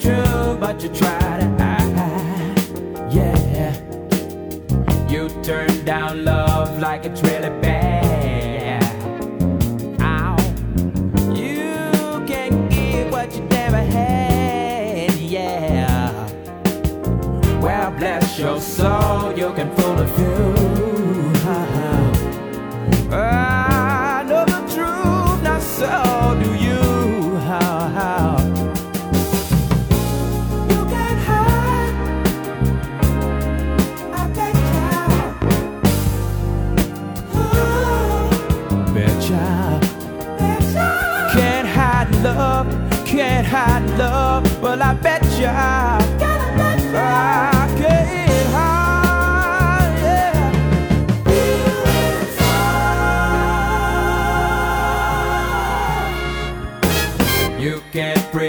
True, but you try to hide. Yeah. You turn down love like it's really bad. Ow. You can't give what you never had. Yeah. Well, bless your soul, you can fool a few. I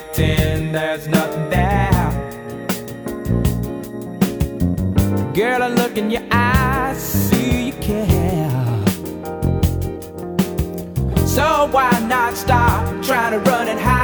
pretend there's nothing there. Girl, I look in your eyes, see you care. So why not stop trying to run and hide?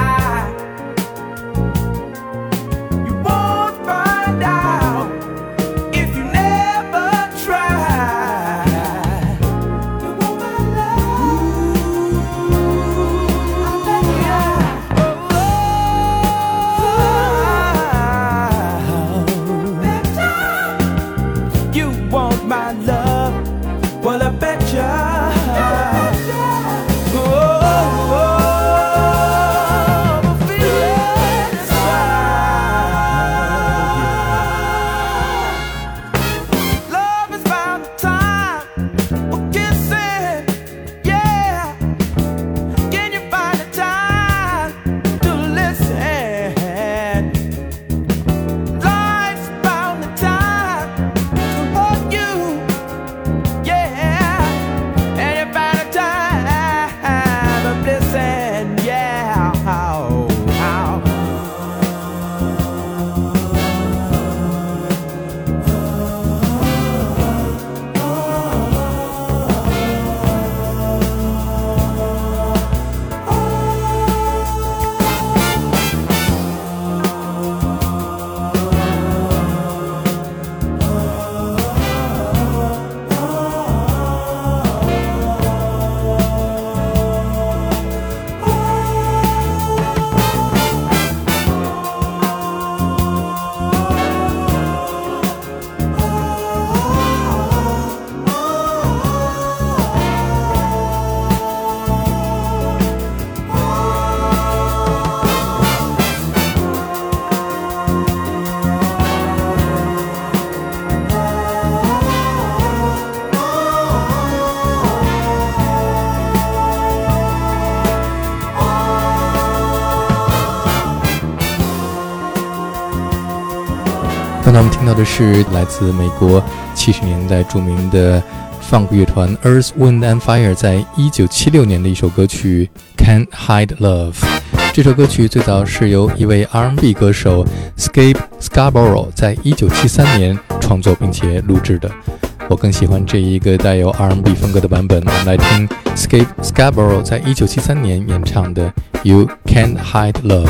才我们听到的是来自美国七十年代著名的 funk 乐团 Earth, Wind and Fire 在一九七六年的一首歌曲《Can't Hide Love》。这首歌曲最早是由一位 R&B 歌手 Scape Scarborough 在一九七三年创作并且录制的。我更喜欢这一个带有 R&B 风格的版本。我们来听 Scape Scarborough 在一九七三年演唱的《You Can't Hide Love》。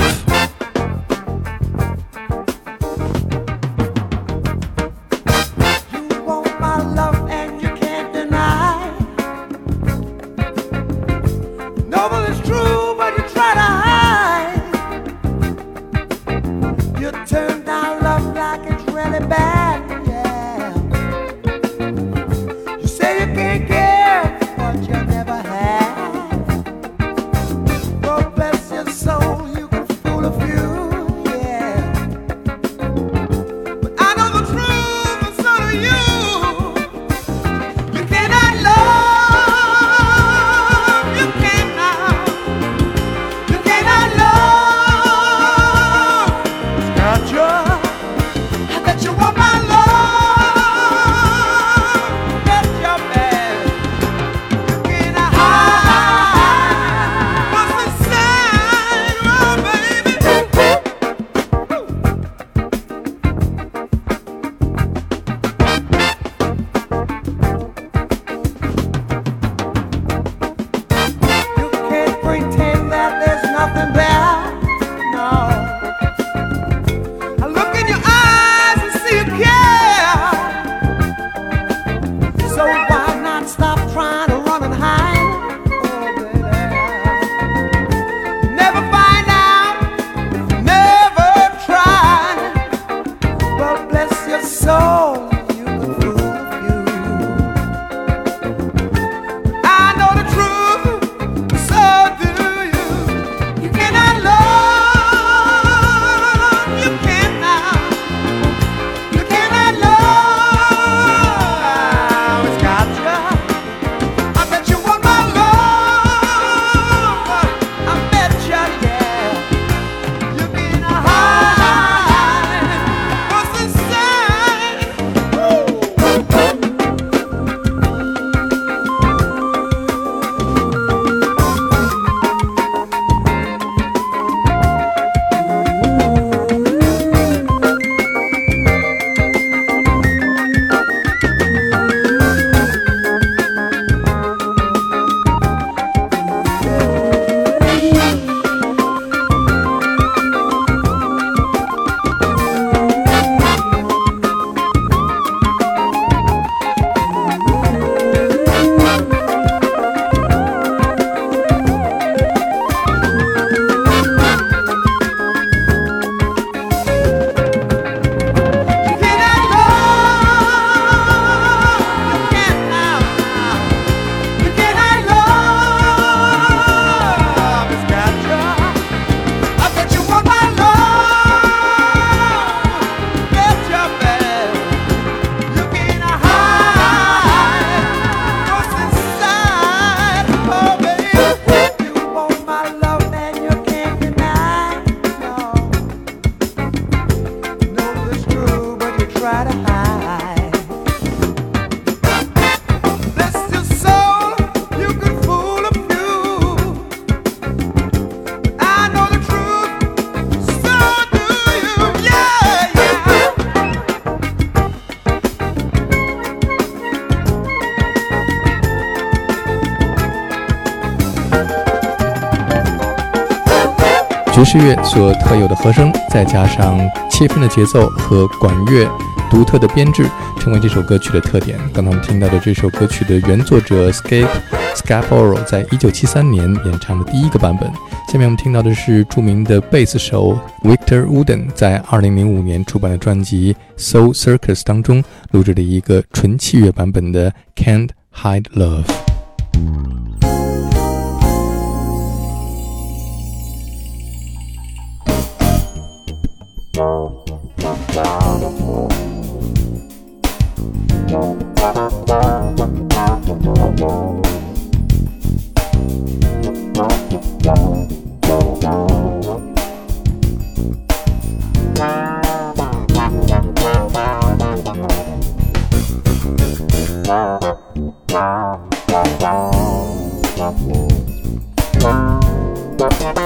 爵士乐所特有的和声，再加上切分的节奏和管乐独特的编制，成为这首歌曲的特点。刚才我们听到的这首歌曲的原作者 Skip Scaporo 在一九七三年演唱的第一个版本。下面我们听到的是著名的贝斯手 Victor Wooden 在二零零五年出版的专辑《Soul Circus》当中录制的一个纯器乐版本的《Can't Hide Love》。Victor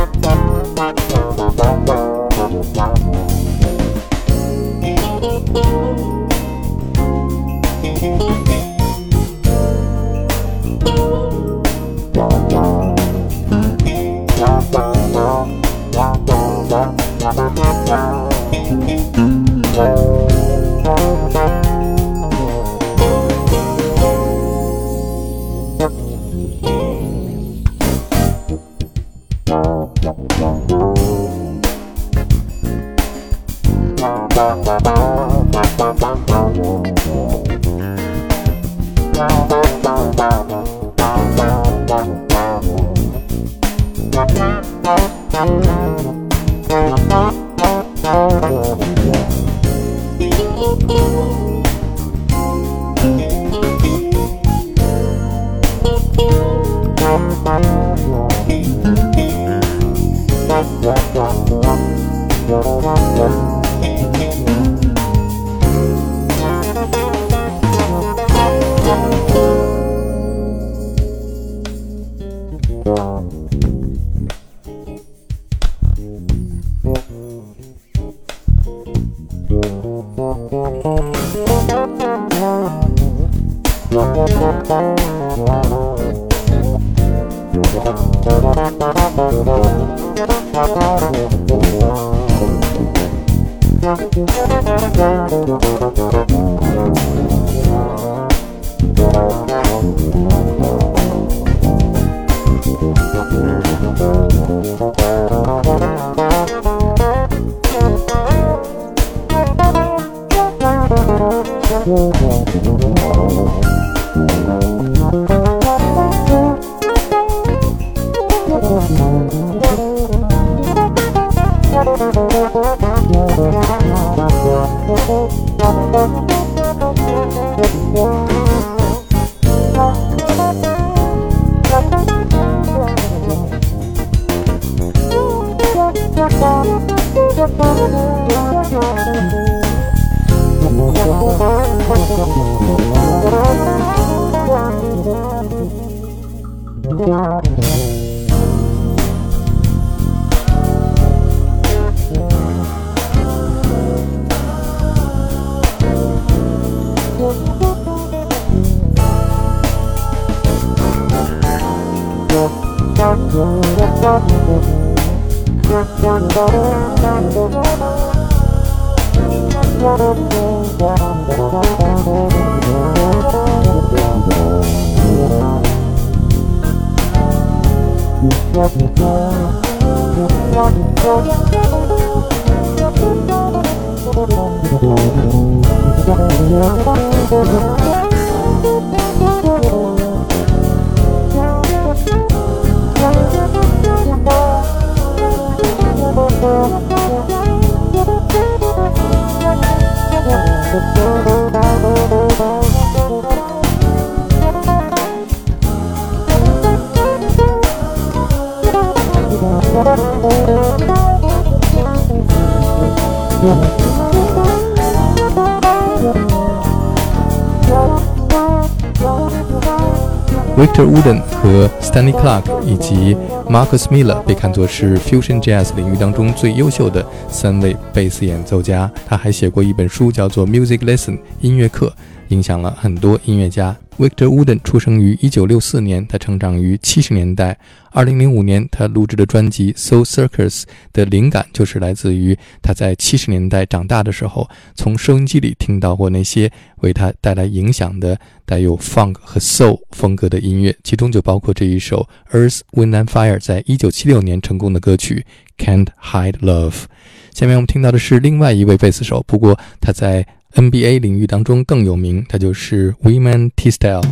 Eden 和 Stanley Clark 以及 Marcus Miller 被看作是 Fusion Jazz 领域当中最优秀的三位贝斯演奏家。他还写过一本书，叫做《Music Lesson》音乐课。影响了很多音乐家。Victor Wooden 出生于1964年，他成长于70年代。2005年，他录制的专辑《Soul Circus》的灵感就是来自于他在70年代长大的时候，从收音机里听到过那些为他带来影响的带有 funk 和 soul 风格的音乐，其中就包括这一首 Earth, Wind and Fire 在1976年成功的歌曲《Can't Hide Love》。下面我们听到的是另外一位贝斯手，不过他在 NBA 领域当中更有名，他就是 Women T Style。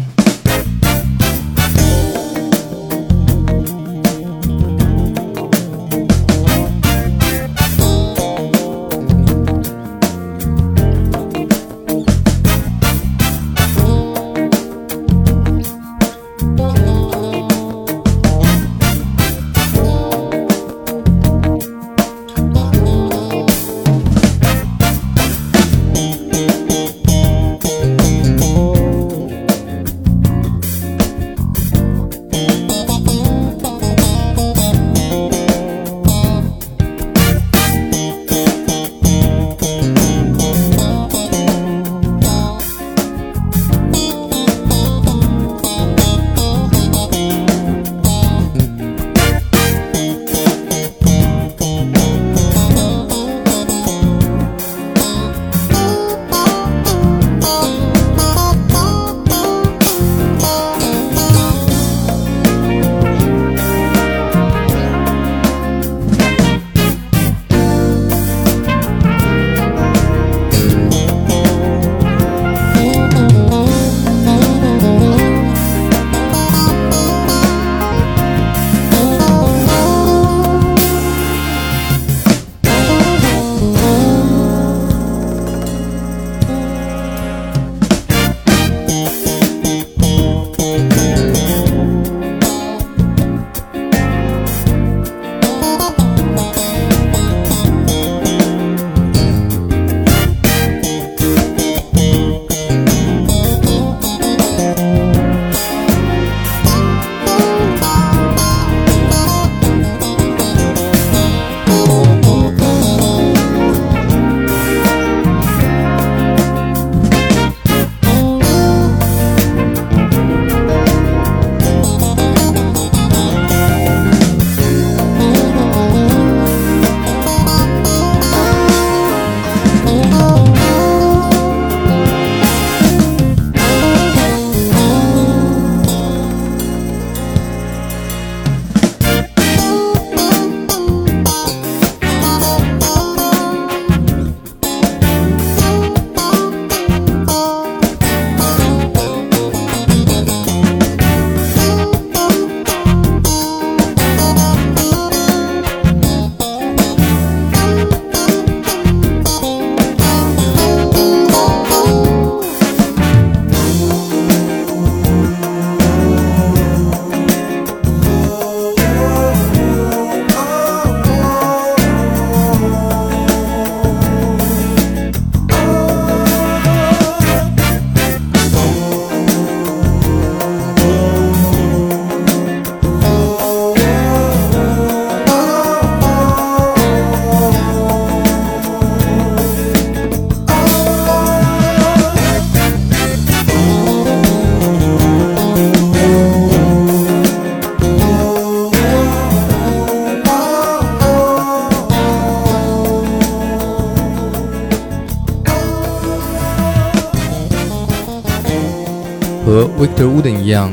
一样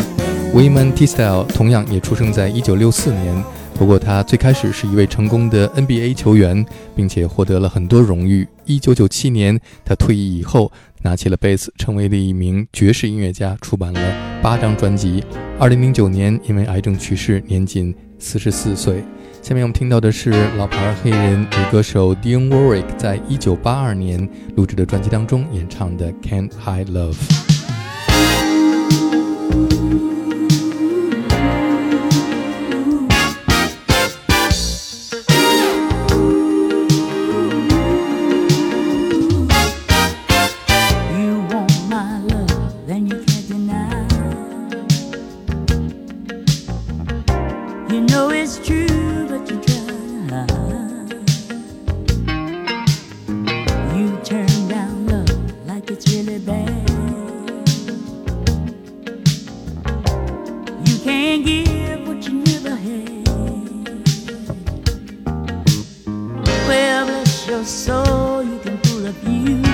，Wayman Tisdale 同样也出生在1964年。不过他最开始是一位成功的 NBA 球员，并且获得了很多荣誉。1997年，他退役以后，拿起了贝斯，成为了一名爵士音乐家，出版了八张专辑。2009年，因为癌症去世，年仅44岁。下面我们听到的是老牌黑人女歌手 Dion Warwick 在1982年录制的专辑当中演唱的《Can't Hide Love》。Ooh. Little soul you can pull up you.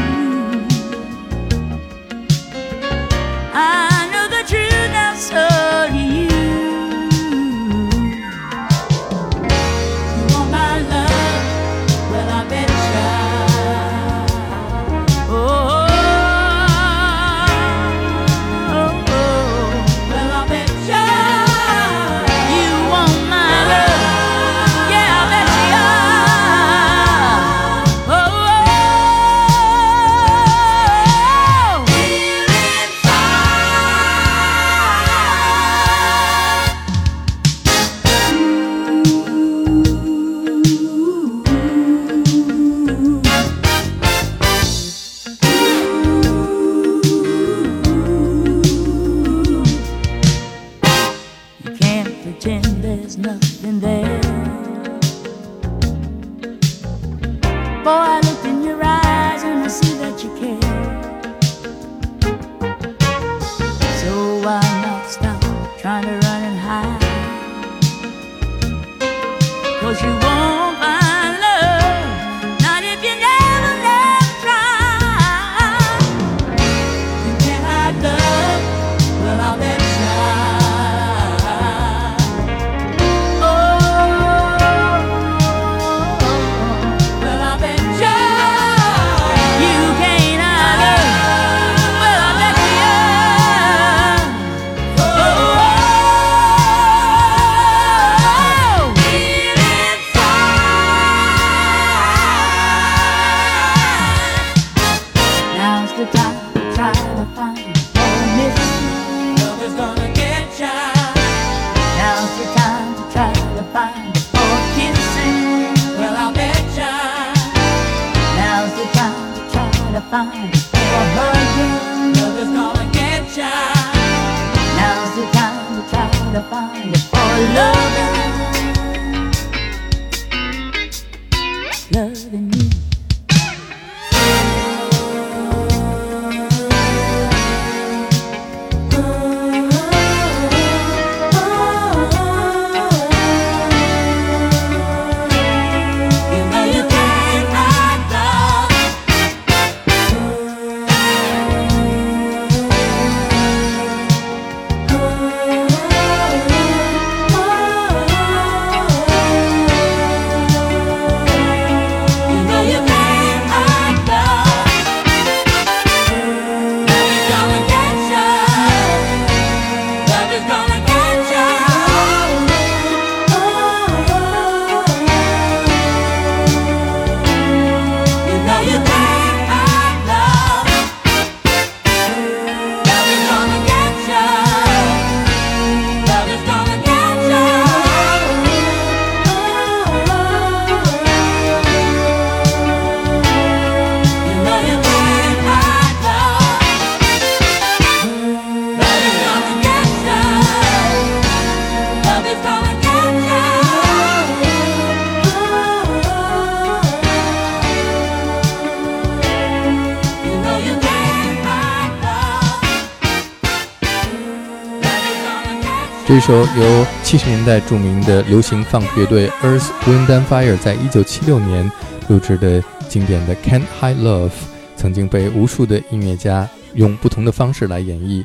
首由七十年代著名的流行放克乐队 Earth, Wind and Fire 在一九七六年录制的经典的《Can't Hide Love》，曾经被无数的音乐家用不同的方式来演绎。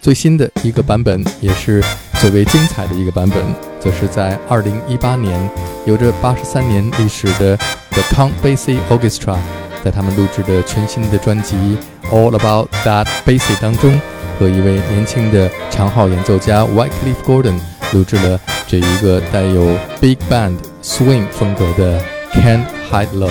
最新的一个版本，也是最为精彩的一个版本，则是在二零一八年，有着八十三年历史的 The Count Basie Orchestra 在他们录制的全新的专辑《All About That Basie》当中，和一位年轻的长号演奏家 White Cliff Gordon 录制了这一个带有 Big Band Swing 风格的《Can't Hide Love》。